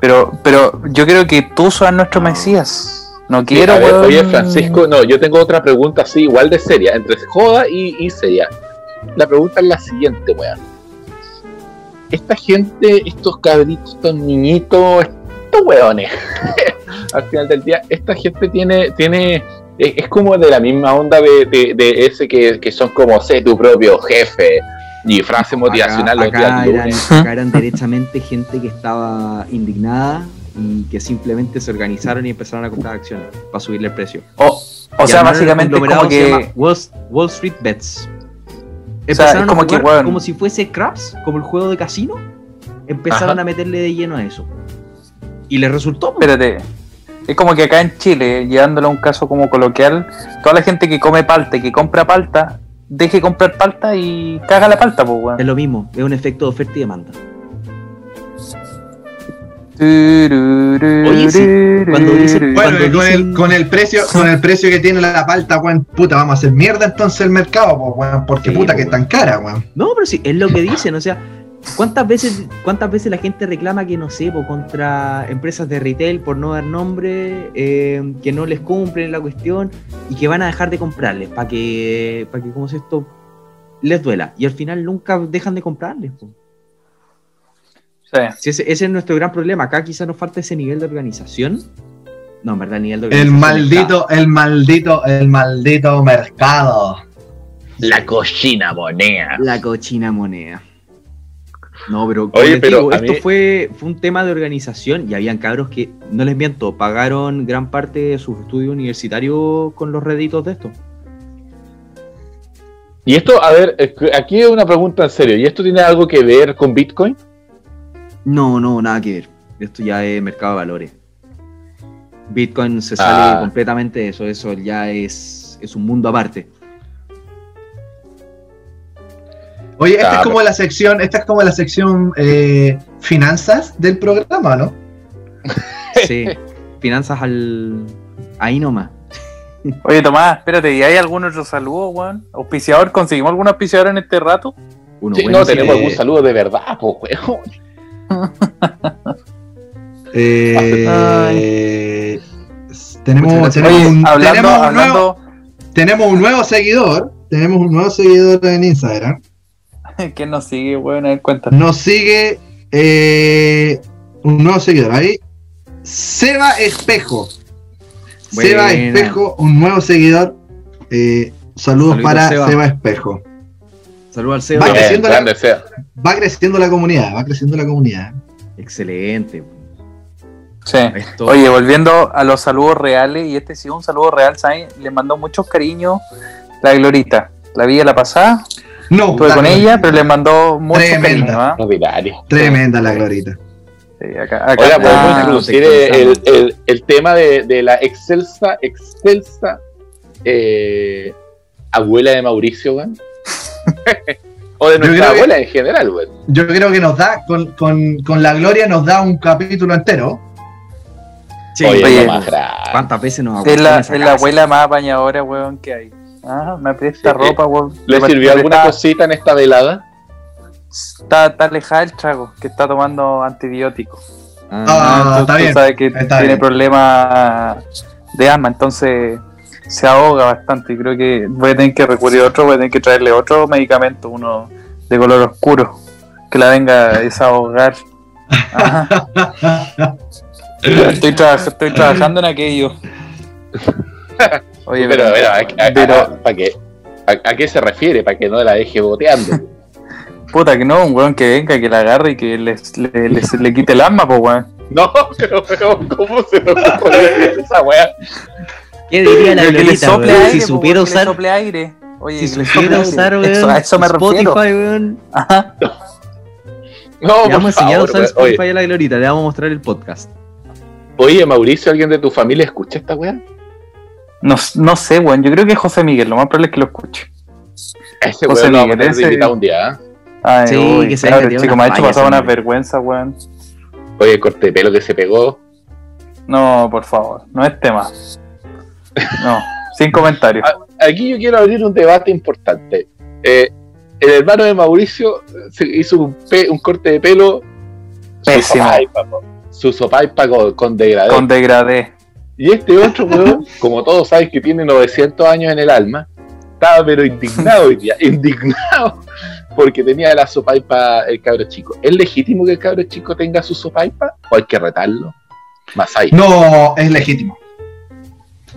Pero, pero yo creo que tú seas nuestro No. Mesías. No Sí, quiero, a ver, weón. oye, Francisco, no, yo tengo otra pregunta así, igual de seria, entre joda y, y seria. La pregunta es la siguiente, weón. Esta gente, estos cabritos, estos niñitos, estos weones, al final del día, esta gente tiene, tiene, es, es como de la misma onda de, de- de ese que, que son como, sé tu propio jefe, y frase motivacional Acá, los días acá eran, lunes. acá eran derechamente gente que estaba indignada y que simplemente se organizaron y empezaron a comprar acciones para subirle el precio. O, o Y sea, básicamente como que. Wall, Wall Street Bets. O sea, Empezaron es como a que, jugar weón. como si fuese Craps, como el juego de casino. Empezaron Ajá. a meterle de lleno a eso. Y les resultó. po. Espérate. Es como que acá en Chile, llevándolo a un caso como coloquial, toda la gente que come palta y que compra palta, deje comprar palta y caga la palta, pues, weón. Es lo mismo, es un efecto de oferta y demanda. Oye, sí, cuando Bueno, Cuando con, dicen- el, con el precio, con el precio que tiene la palta, weón, puta, vamos a hacer mierda entonces el mercado, weón, porque Sí, puta que es tan cara, weón. No, pero sí, es lo que dicen, o sea, ¿cuántas veces, cuántas veces la gente reclama que no sé, po, contra empresas de retail por no dar nombre, eh, que no les cumplen la cuestión y que van a dejar de comprarles para que, para que, ¿cómo se esto? Les duela. Y al final nunca dejan de comprarles. po. Sí. Si ese, ese es nuestro gran problema. Acá quizás nos falta ese nivel de organización. No, en verdad, el nivel de El organización. maldito, el maldito, el maldito mercado. La cochina moneda. La cochina moneda. No, pero, Oye, pero digo, a esto mí- fue, fue un tema de organización y habían cabros que, no les miento, pagaron gran parte de sus estudios universitarios con los réditos de esto. Y esto, a ver, aquí es una pregunta en serio. ¿Y esto tiene algo que ver con Bitcoin? No, no, nada que ver. Esto ya es mercado de valores. Bitcoin se sale Ah. completamente de eso, eso ya es, es un mundo aparte. Oye, esta Ah, es como la sección, esta es como la sección eh, finanzas del programa, ¿no? Sí. Finanzas al. Ahí nomás. Oye, Tomás, espérate, ¿y hay algún otro saludo, weón? ¿Auspiciador? ¿Conseguimos algún auspiciador en este rato? Uno Sí, bueno, no, tenemos eh, algún saludo de verdad, pues, weón. Eh, tenemos, Muchas tenemos, Oye, un, hablando, tenemos, un hablando, nuevo, tenemos un nuevo seguidor. Tenemos un nuevo seguidor en Instagram. ¿quién nos sigue, weón? A ver, cuéntanos. Nos sigue eh, un nuevo seguidor ahí. Seba Espejo. Seba Buena. Espejo, un nuevo seguidor. Eh, saludos para Seba. Seba. Espejo. Saludos al CEO. Va creciendo la-. Va creciendo la comunidad, va creciendo la comunidad. Excelente. Sí. Oye, volviendo a los saludos reales, y este sí es un saludo real, ¿sabes? Le mandó muchos cariños la Glorita. La vi la pasada, No, estuve con Glorita. ella, pero le mandó mucho Tremenda. cariño, ¿ah? Tremenda la glorita. Sí, acá, acá Ahora está- podemos Ah, introducir el, el- el tema de, de la excelsa, excelsa eh, abuela de Mauricio, weón. o de Yo nuestra creo que- abuela en general, weón. Yo creo que nos da, con, con, con la gloria nos da un capítulo entero. sí, Oye, más. ¿Cuántas veces nos es la, abuela más apañadora, weón, que hay. Ah, me presta Sí, ropa, weón. ¿Le Me sirvió alguna cosita en esta velada? Está, está alejada el trago, que está tomando antibióticos. Ah, tú- está tú bien, sabes que está tiene bien. problemas de asma, entonces se ahoga bastante. Y creo que voy a tener que recurrir a otro, voy a tener que traerle otro medicamento, uno de color oscuro, que la venga a desahogar. Estoy, traba- estoy trabajando en aquello. Oye, pero, pero, ¿a, a- pero- a- ¿para qué? ¿A, qué se refiere? Para que no la deje boteando. puta que no, un weón que venga, que la agarre y que les- le, quite el alma, pues weón. no, pero, pero ¿cómo se me ocurre esa weá? ¿Qué diría la Que le Glorita, sople weón? aire, Si supiera que le usar, sople aire. Oye, si que supiera usar, aire. weón, Eso- a eso me Spotify, refiero. weón. Ajá. No, Le vamos a enseñar a usar weón. Spotify Oye, a la Glorita, le vamos a mostrar el podcast. oye, Mauricio, ¿alguien de tu familia escucha esta weá? No, no sé, weón. Yo creo que es José Miguel. Lo más probable es que lo escuche. Ese José weón lo vamos a Miguel, ese- invitado un día, ¿ah? Ay, Sí, uy, que se claro, metido chico, me ha hecho pasar una vergüenza, weón. Oye, el corte de pelo que se pegó. No, por favor, no es tema. No, sin comentarios. Aquí yo quiero abrir un debate importante. Eh, el hermano de Mauricio se hizo un, pe- un corte de pelo. Su Pésimo. Su sopaipa con, con degradé. Con degradé. Y este otro, weón, como todos saben que tiene 900 años en el alma, estaba pero indignado hoy día, indignado, porque tenía la sopaipa el cabro chico. ¿Es legítimo que el cabro chico tenga su sopaipa o hay que retarlo? Más ahí. No, es legítimo.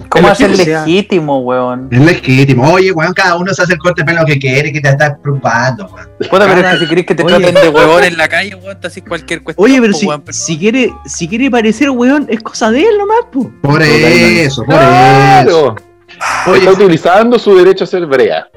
¿Cómo Es hacer legítimo, weón? Es legítimo. Oye, weón, cada uno se hace el corte de pelo que quiere, que te está preocupando, weón. Puta, pero es que si querés que te Oye. traten de huevón en la calle, weón, te haces cualquier cuestión. Oye, pero po, si, weón, pero- si quiere, si quiere parecer weón, es cosa de él nomás, po. Por eso, por eso. ¡Claro! Oye, Está utilizando su derecho a ser brea.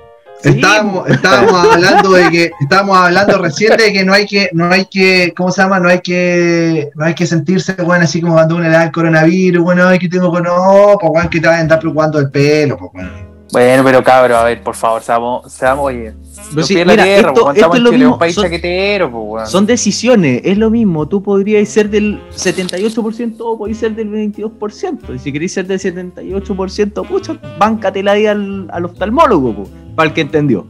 Estábamos, estábamos hablando de que, estábamos hablando recién de que no hay que, no hay que, ¿cómo se llama? No hay que, no hay que sentirse, weón, así como cuando uno le da el coronavirus, bueno, ay, que tengo con no, pues weón, que te van a andar preocupando del pelo, pues. Bueno, pero cabrón, a ver, por favor, seamos, seamos oye. Los sí, la mira, tierra, esto, esto es lo mismo. un país Son, chaquetero, son decisiones, es lo mismo. Tú podrías ser del 78% o podrías ser del 22%. Y si querés ser del 78%, pucha, báncatela ahí al, al oftalmólogo, po, para el que entendió.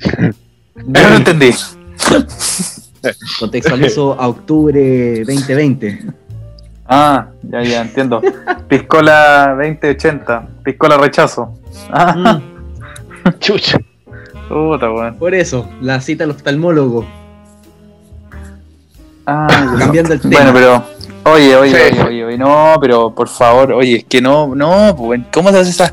Yo no entendí. Contextualizo a octubre 2020. Ah, ya, ya, entiendo. Piscola 2080, piscola rechazo. Ah, Mm, Chucha. puta, weón. por eso, la cita al oftalmólogo. Ah, Cambiando el tema. Bueno, pero. Oye, oye, Sí. oye, oye, oye, no, pero por favor, oye, es que no, no, pues, ¿cómo se hace esa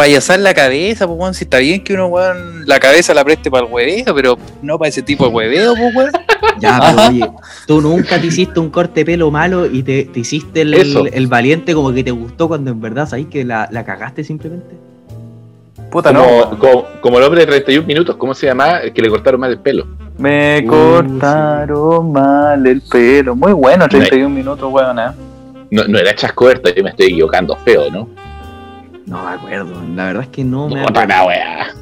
payasar la cabeza, pues, weón? Si está bien que uno, weón, la cabeza la preste para el hueveo, pero no para ese tipo de hueveo, pues, weón. Ya, pero oye, tú nunca te hiciste un corte de pelo malo y te, te hiciste el, valiente como que te gustó cuando en verdad sabes que la, la cagaste simplemente. Puta, Como, no. como, como el hombre de 31 minutos, ¿cómo se llama? El que le cortaron mal el pelo. Me Uh, cortaron mal el pelo. Muy bueno, 31 minutos, weón, ¿eh? No, no era chascoberto, yo me estoy equivocando feo, ¿no? No me acuerdo, la verdad es que no me Puta la weá.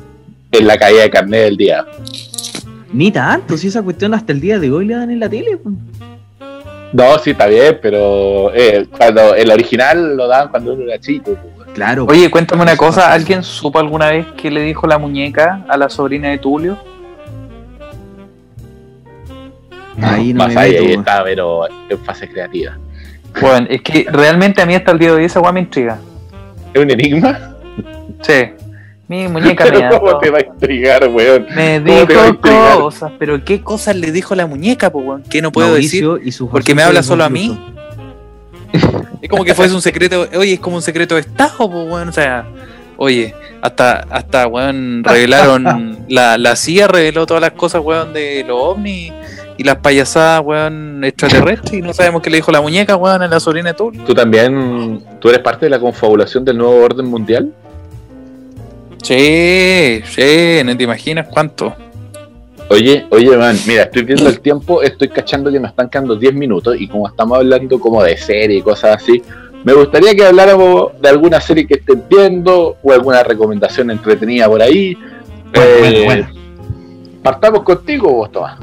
en la caída de carnet del día. Ni tanto, si esa cuestión hasta el día de hoy le dan en la tele. pues. No, sí, está bien, pero eh, cuando el original lo daban cuando uno era chico. pues. Claro. Oye, cuéntame una cosa, ¿alguien supo alguna vez que le dijo la muñeca a la sobrina de Tulio? ahí no Más me ahí, meto, ahí está, pero en fase creativa. Bueno, es que realmente a mí hasta el día de hoy esa weá me intriga. ¿Es un enigma? Sí. Mi muñeca me, Pero ¿Cómo ató, te va a intrigar, weón? me ¿Cómo dijo cosas, pero ¿qué cosas le dijo la muñeca, po, weón? ¿Qué no puedo decir? Y sus porque me habla solo a mí. Es como que fuese un secreto, oye, es como un secreto de Estado, pues, weón. O sea, oye, hasta, hasta, weón, revelaron, la, la CIA reveló todas las cosas, weón, de los ovnis y las payasadas, weón, extraterrestres. Y no sabemos qué le dijo la muñeca, weón, a la sobrina de Tulio. ¿Tú también, tú eres parte de la confabulación del nuevo orden mundial? Sí, sí, no te imaginas cuánto. Oye, oye, man, mira, estoy viendo el tiempo, estoy cachando que nos están quedando 10 minutos y como estamos hablando como de serie y cosas así, me gustaría que habláramos de alguna serie que estén viendo o alguna recomendación entretenida por ahí. Bueno, Eh, bueno, bueno. Partamos contigo, vos, Tomás.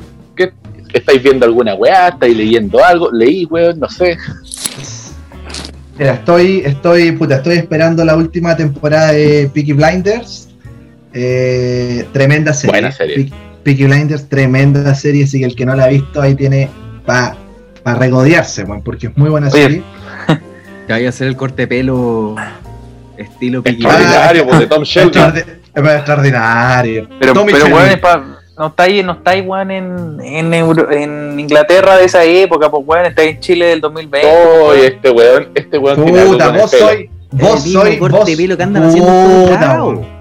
¿Qué, ¿Estáis viendo alguna weá? ¿Estáis leyendo algo? ¿Leí, weón? No sé. Mira, estoy, estoy, puta, estoy esperando la última temporada de Peaky Blinders. Eh, tremenda serie. Buena serie. Peaky- Peaky Blinders, tremenda serie, así que el que no la ha visto ahí tiene para regodearse, weón, porque es muy buena Oye, serie. Te vaya a hacer el corte de pelo estilo Peaky Extraordinario, Ah, pues, de Tom Shelby. Extraordinario. Pero, Tommy pero weón, es pa- no estáis, no estáis, weón, en, en, Euro- en Inglaterra de esa época, pues, weón, estáis en Chile del 2020. Oye, este weón, este weón tiene algo Puta, con el vos soy. Vos soy. corte vos, de pelo que andan haciendo puta, weón.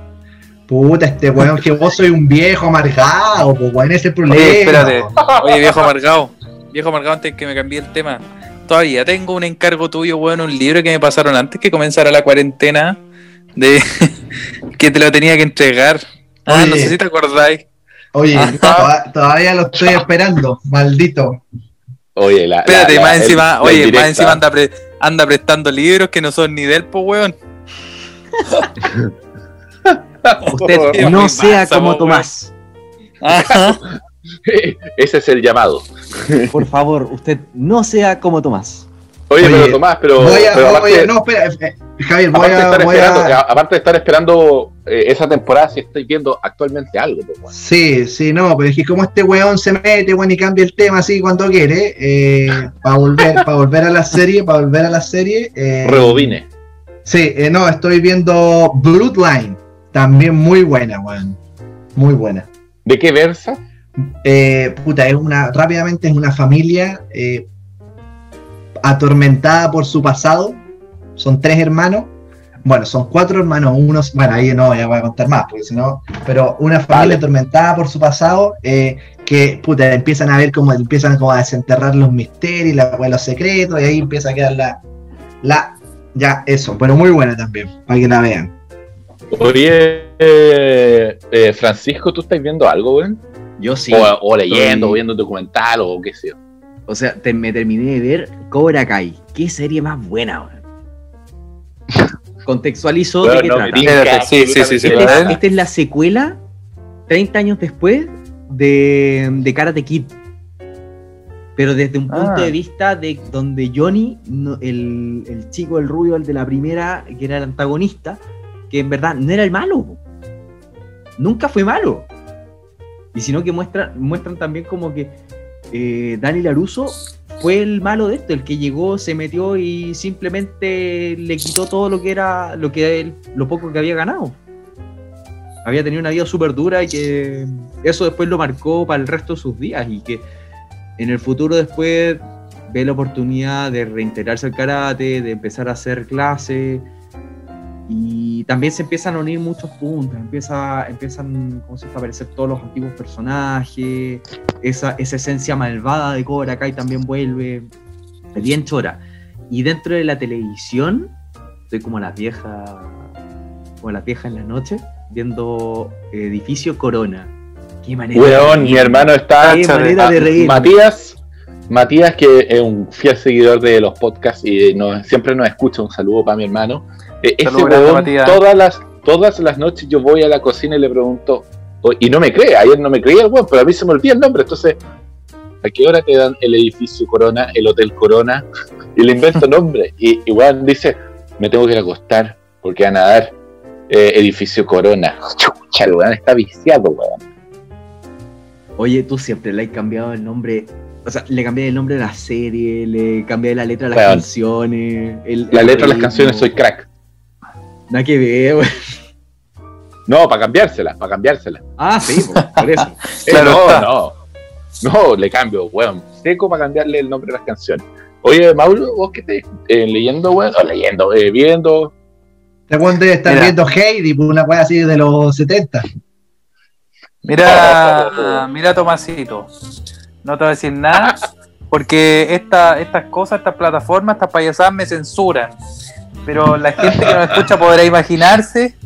Puta, este weón, que vos soy un viejo amargado, pues weón, ese es el problema. Oye, espérate. weón. Oye, viejo amargado. Viejo amargado, antes que me cambie el tema. Todavía tengo un encargo tuyo, weón, un libro que me pasaron antes que comenzara la cuarentena. De que te lo tenía que entregar. Ah, Oye. no sé si te acordáis. Oye, Ah. toda- todavía lo estoy esperando, maldito. Oye, la. Espérate, la- la- más el- encima, la oye, más encima anda, pre- anda prestando libros que no son ni del, po, weón. Usted ¿Qué no sea como Tomás. Ese es el llamado. Por favor, usted no sea como Tomás. Oye, Oye, pero Tomás, pero. voy a, pero aparte, oye, no, espera, eh, Javier, voy a, voy a- a- aparte de estar esperando eh, esa temporada, si estáis viendo actualmente algo, pues. Sí, sí, no, pero es que como este weón se mete, weón, y cambia el tema así cuando quiere, eh, para volver, para volver a la serie, para volver a la serie. eh, Rebobine. Sí, eh, no, estoy viendo Bloodline, también muy buena, weón, muy buena. ¿De qué versa? Eh, puta, es una, rápidamente es una familia eh, atormentada por su pasado. Son tres hermanos. Bueno, son cuatro hermanos, unos, bueno, ahí no ya voy a contar más, porque si no, pero una familia Vale. atormentada por su pasado, eh, que puta, empiezan a ver cómo empiezan como a desenterrar los misterios, la- los secretos, y ahí empieza a quedar la, la, ya eso, pero muy buena también, para que la vean. Oye, eh, eh, Francisco, ¿tú estás viendo algo, weón? Yo sí. o, o leyendo, estoy- o viendo un documental, o qué sé yo. O sea, te- me terminé de ver Cobra Kai. Qué serie más buena, weón. Contextualizo de qué no trata. sí, sí, sí, Esta es, esta es la secuela, 30 años después, de, de Karate Kid. Pero desde un punto Ah. de vista de donde Johnny, no- el, el chico, el rubio, el de la primera, que era el antagonista, que en verdad no era el malo. Nunca fue malo. Y sino que muestran, muestran también como que eh, Dani Laruso fue el malo de esto, el que llegó, se metió y simplemente le quitó todo lo que era, lo que él- lo poco que había ganado. Había tenido una vida súper dura y que eso después lo marcó para el resto de sus días y que en el futuro después ve la oportunidad de reintegrarse al karate, de empezar a hacer clases y también se empiezan a unir muchos puntos, empieza, empiezan ¿cómo se dice? a aparecer todos los antiguos personajes, esa, esa esencia malvada de Cobra Kai también vuelve, es bien chora. Y dentro de la televisión, estoy como las viejas, como las viejas en la noche, viendo Edificio Corona. Qué manera de Weón, mi hermano está. Qué manera de reír. Matías, Matías, que es un fiel seguidor de los podcasts y nos- siempre nos escucha. Un saludo para mi hermano. Eh, ese weón, todas las, todas las noches yo voy a la cocina y le pregunto: Y no me cree, ayer no me creía el weón, pero a mí se me olvida el nombre. Entonces, ¿a qué hora te dan el edificio Corona, el Hotel Corona? Y le invento nombre. Y, y weón dice, me tengo que ir a acostar porque van a dar eh, edificio Corona. Chucha, el weón está viciado, weón. Oye, tú siempre le has cambiado el nombre. O sea, le cambié el nombre de la serie, le cambié la letra de las canciones. el- La el letra de las canciones soy crack. Nada que ver, weón. No, para cambiársela, para cambiársela. Ah, sí, por, eso. Eh, no, está. no. No, le cambio, weón. Seco para cambiarle el nombre de las canciones. Oye, Mauro, vos qué te eh, leyendo, weón, o leyendo, eh, viendo. Este weón debe estar Mira. viendo Heidi por una weá así de los 70. Mira, mira Tomasito, no te voy a decir nada porque esta, estas cosas, estas plataformas, estas payasadas me censuran. Pero la gente que nos escucha podrá imaginarse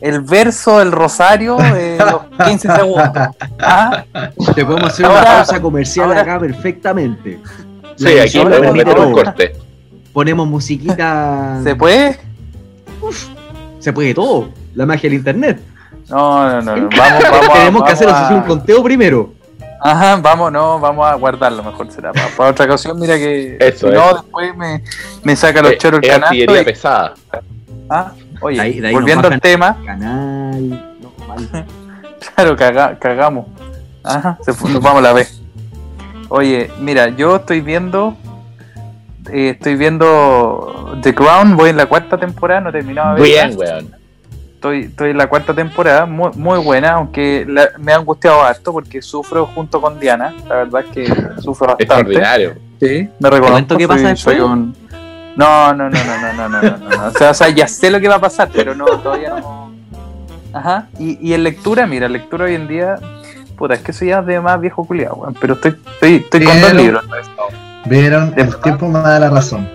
el verso del rosario de los 15 segundos. Ah, Te podemos hacer Ahora- una pausa comercial ahora- acá perfectamente. Sí, La aquí podemos permite meter un corte. Ponemos musiquita. ¿Se puede? Se puede todo. La magia del internet. No, no, no. no. Vamos, vamos, Tenemos que hacer vamos a- un conteo primero. Ajá, vamos, no, vamos a guardarlo mejor será. Para, para otra ocasión, mira que Eso, si no, eso. después me, me saca los Eh, choros el artillería y- pesada. ah, oye, De ahí- de ahí volviendo al tema, Canal. No, mal. claro, caga- cagamos. Ajá, se fue- nos vamos a la vez. Oye, mira, yo estoy viendo. eh, estoy viendo The Crown, voy en la cuarta temporada, no he terminado de verla. Bien, weón. Estoy, estoy en la cuarta temporada, muy, muy buena, aunque la- me ha angustiado harto porque sufro junto con Diana. La verdad es que sufro bastante. Extraordinario. Sí, me reconozco. qué pasa soy- después? soy un- No, no, no, no, no, no, no, no, no. O, sea, o sea, ya sé lo que va a pasar, pero no, todavía no. Ajá. Y, y en lectura, mira, lectura hoy en día, puta, es que soy ya de más viejo culiado, weón, pero estoy, estoy, estoy con dos libros. Vieron, el tiempo me da la razón.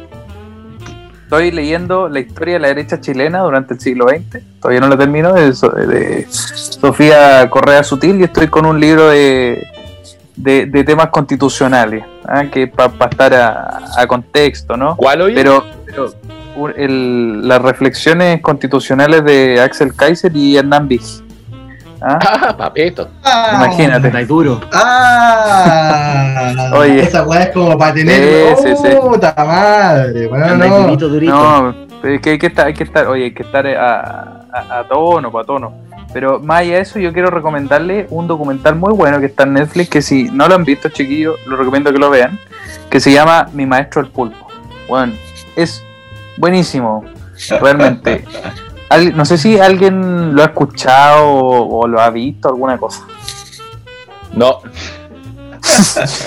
Estoy leyendo la historia de la derecha chilena durante el siglo XX, todavía no la termino, de, So- de Sofía Correa Sutil, y estoy con un libro de, de, de temas constitucionales, ¿ah? que para estar a, a contexto, ¿no? ¿Cuál hoy? Pero, pero el- las reflexiones constitucionales de Axel Kaiser y Hernán Vig. ¿Ah? Ah, papeto. Imagínate. Está duro. Ah, Oye. esa weá es como para tener. Sí, sí, sí. Puta madre, bueno, no. durito, durito. No, pero es que hay que estar, hay que estar, oye, hay que estar a, a, a tono, para tono. Pero más allá de eso, yo quiero recomendarle un documental muy bueno que está en Netflix, que si no lo han visto, chiquillos, lo recomiendo que lo vean, que se llama Mi Maestro el Pulpo. Bueno, es buenísimo, realmente. Al- no sé si alguien lo ha escuchado o, o lo ha visto, alguna cosa. No.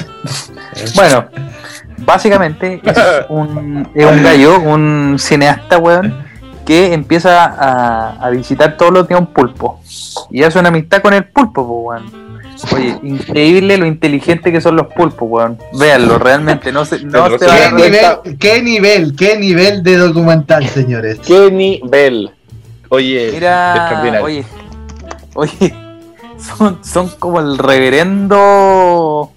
Bueno, básicamente es un, es un gallo, un cineasta, weón, que empieza a, a visitar todos los días un pulpo. Y hace una amistad con el pulpo, po, weón. Oye, increíble lo inteligente que son los pulpos, weón. Véanlo, realmente, no se, no se van a ¿Qué Sí, reír. nivel, qué nivel, qué nivel de documental, señores? ¿Qué nivel? Oye, Mira, extraordinario. oye, oye, son, son como el reverendo...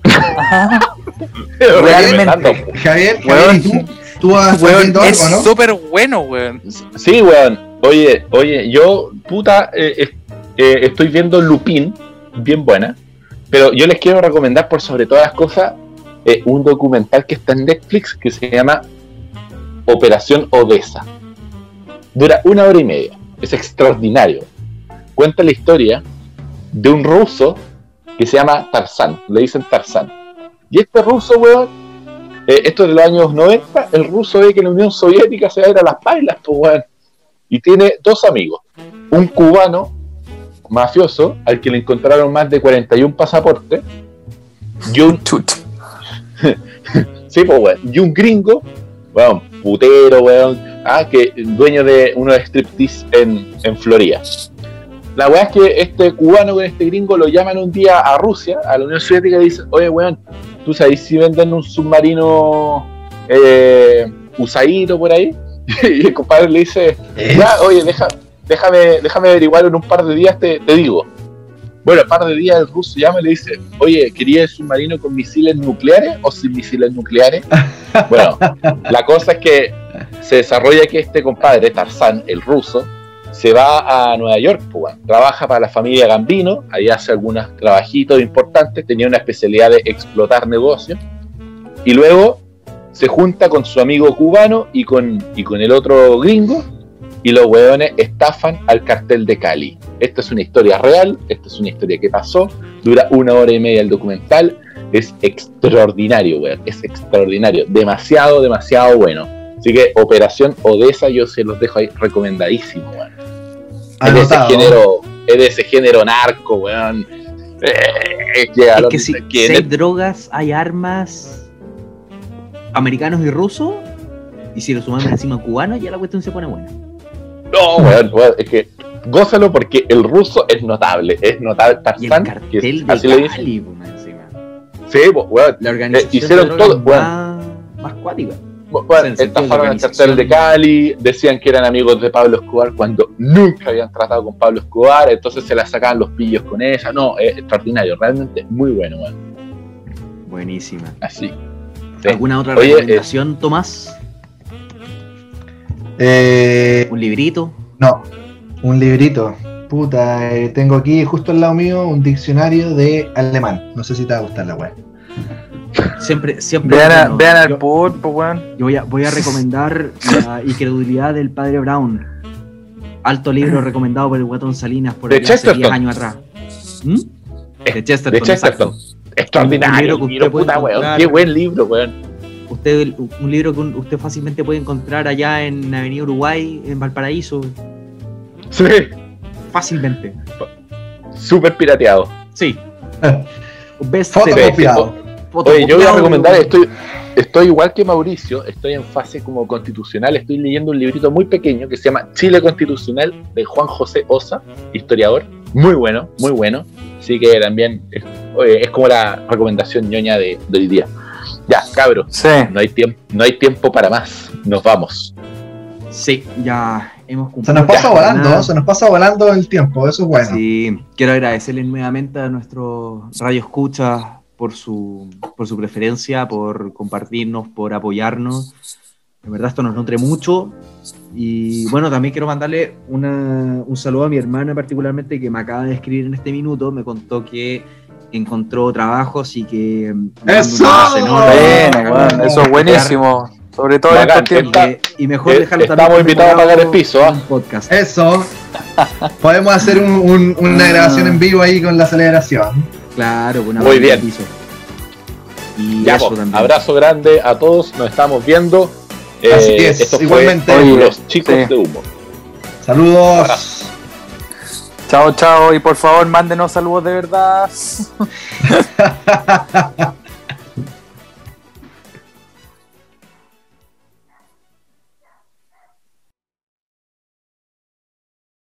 Realmente. Javier, Weón. Javier, ¿y tú? ¿Tú vas Weón, viendo es algo, no? súper bueno, weón. Sí, weón. Oye, oye, yo, puta, eh, eh, estoy viendo Lupin, bien buena. Pero yo les quiero recomendar, por sobre todas las cosas, eh, un documental que está en Netflix que se llama Operación Odessa. Dura una hora y media. Es extraordinario. Cuenta la historia de un ruso que se llama Tarzán. Le dicen Tarzán. Y este ruso, weón, eh, esto es de los años 90, el ruso ve que la Unión Soviética se va a ir a las bailas, pues, weón. Y tiene dos amigos. Un cubano mafioso, al que le encontraron más de 41 pasaportes, y un, sí, pues, weón, y un gringo, weón, putero, weón, ah, que dueño de uno de striptease en, en Florida. La weá es que este cubano con este gringo lo llaman un día a Rusia, a la Unión Soviética, y dicen, oye, weón, ¿tú sabes si venden un submarino eh, usadito por ahí? y el compadre le dice, ¿Eh? ya, oye, deja, déjame, déjame averiguar en un par de días, te, te digo. Bueno, un par de días el ruso llama y le dice, oye, ¿quería el submarino con misiles nucleares o sin misiles nucleares? bueno, la cosa es que se desarrolla que este compadre, Tarzán, el ruso, se va a Nueva York, pues, weón. trabaja para la familia Gambino, ahí hace algunos trabajitos importantes, tenía una especialidad de explotar negocios, y luego se junta con su amigo cubano y con, y con el otro gringo, y los weones estafan al cartel de Cali. Esta es una historia real, esta es una historia que pasó, dura una hora y media el documental, es extraordinario, weón, es extraordinario, demasiado, demasiado bueno. Así que Operación Odessa yo se los dejo ahí recomendadísimo, weón. Es de ese género, es de ese género narco, weón. Eh, que a Es que si, si hay drogas, hay armas americanos y rusos, y si lo sumamos encima cubanos, ya la cuestión se pone buena. No, weón, weón, es que gózalo porque el ruso es notable, es notable. Y el Tarzán, cartel que de así le dicen. Cali, encima. Sí, weón. La organización Eh, hicieron de todo, bueno. más, más cuática. Bueno, de estafaron el cartel de Cali, decían que eran amigos de Pablo Escobar cuando nunca habían tratado con Pablo Escobar, entonces se la sacaban los pillos con ella. No, es extraordinario, realmente muy bueno, weón. Buenísima. Así. Sí. ¿Alguna otra Oye, recomendación, Tomás? Eh, ¿Un librito? no, un librito. Puta, eh, tengo aquí justo al lado mío un diccionario de alemán. No sé si te va a gustar la web. Siempre, siempre. Vean, a- bueno, vean al yo- pulpo, weón. Yo voy a, voy a recomendar La incredulidad del padre Brown. Alto libro recomendado por el Guatón Salinas por De hace 10 Chesterton. años atrás. ¿Mm? De Chesterton, De Chesterton. Extraordinario, Un libro que libro, usted puede puta, weón. Qué buen libro, weón. Usted, un libro que un- usted fácilmente puede encontrar allá en Avenida Uruguay, en Valparaíso. Sí, Fácilmente. súper pirateado. Sí. Best Fotocopiado. Oye, yo voy a recomendar, estoy, estoy igual que Mauricio, estoy en fase como constitucional, estoy leyendo un librito muy pequeño que se llama Chile Constitucional de Juan José Osa, historiador, muy bueno, muy bueno, así que también es, oye, es como la recomendación ñoña de, de hoy día. Ya, cabros, Sí. no hay tiempo, no hay tiempo para más, nos vamos. Sí, ya hemos Se cumplido. nos pasa la volando, se nos pasa volando el tiempo, eso es bueno. Sí, quiero agradecerle nuevamente a nuestro Radio Escucha por su, por su preferencia, por compartirnos, por apoyarnos. De verdad esto nos nutre mucho. Y bueno, también quiero mandarle una- un saludo a mi hermana particularmente que me acaba de escribir en este minuto. Me contó que encontró trabajos y que... mm, ¡Eso! abrazo. Bueno, weón, eso es buenísimo. Sobre todo en Bacán, estos tiempos. está- Eh, y mejor eh, dejarlo estamos también invitados a pagar el piso, en un podcast. Eso. Podemos hacer un- un- una Ah. grabación en vivo ahí con la celebración. Claro, una Muy bien. piso. Y Ya, eso también. abrazo grande a todos, nos estamos viendo. Así Eh, es, esto fue igualmente. Oye, los chicos sí. de humo. Saludos. Chao, chao. Y por favor, mándenos saludos de verdad.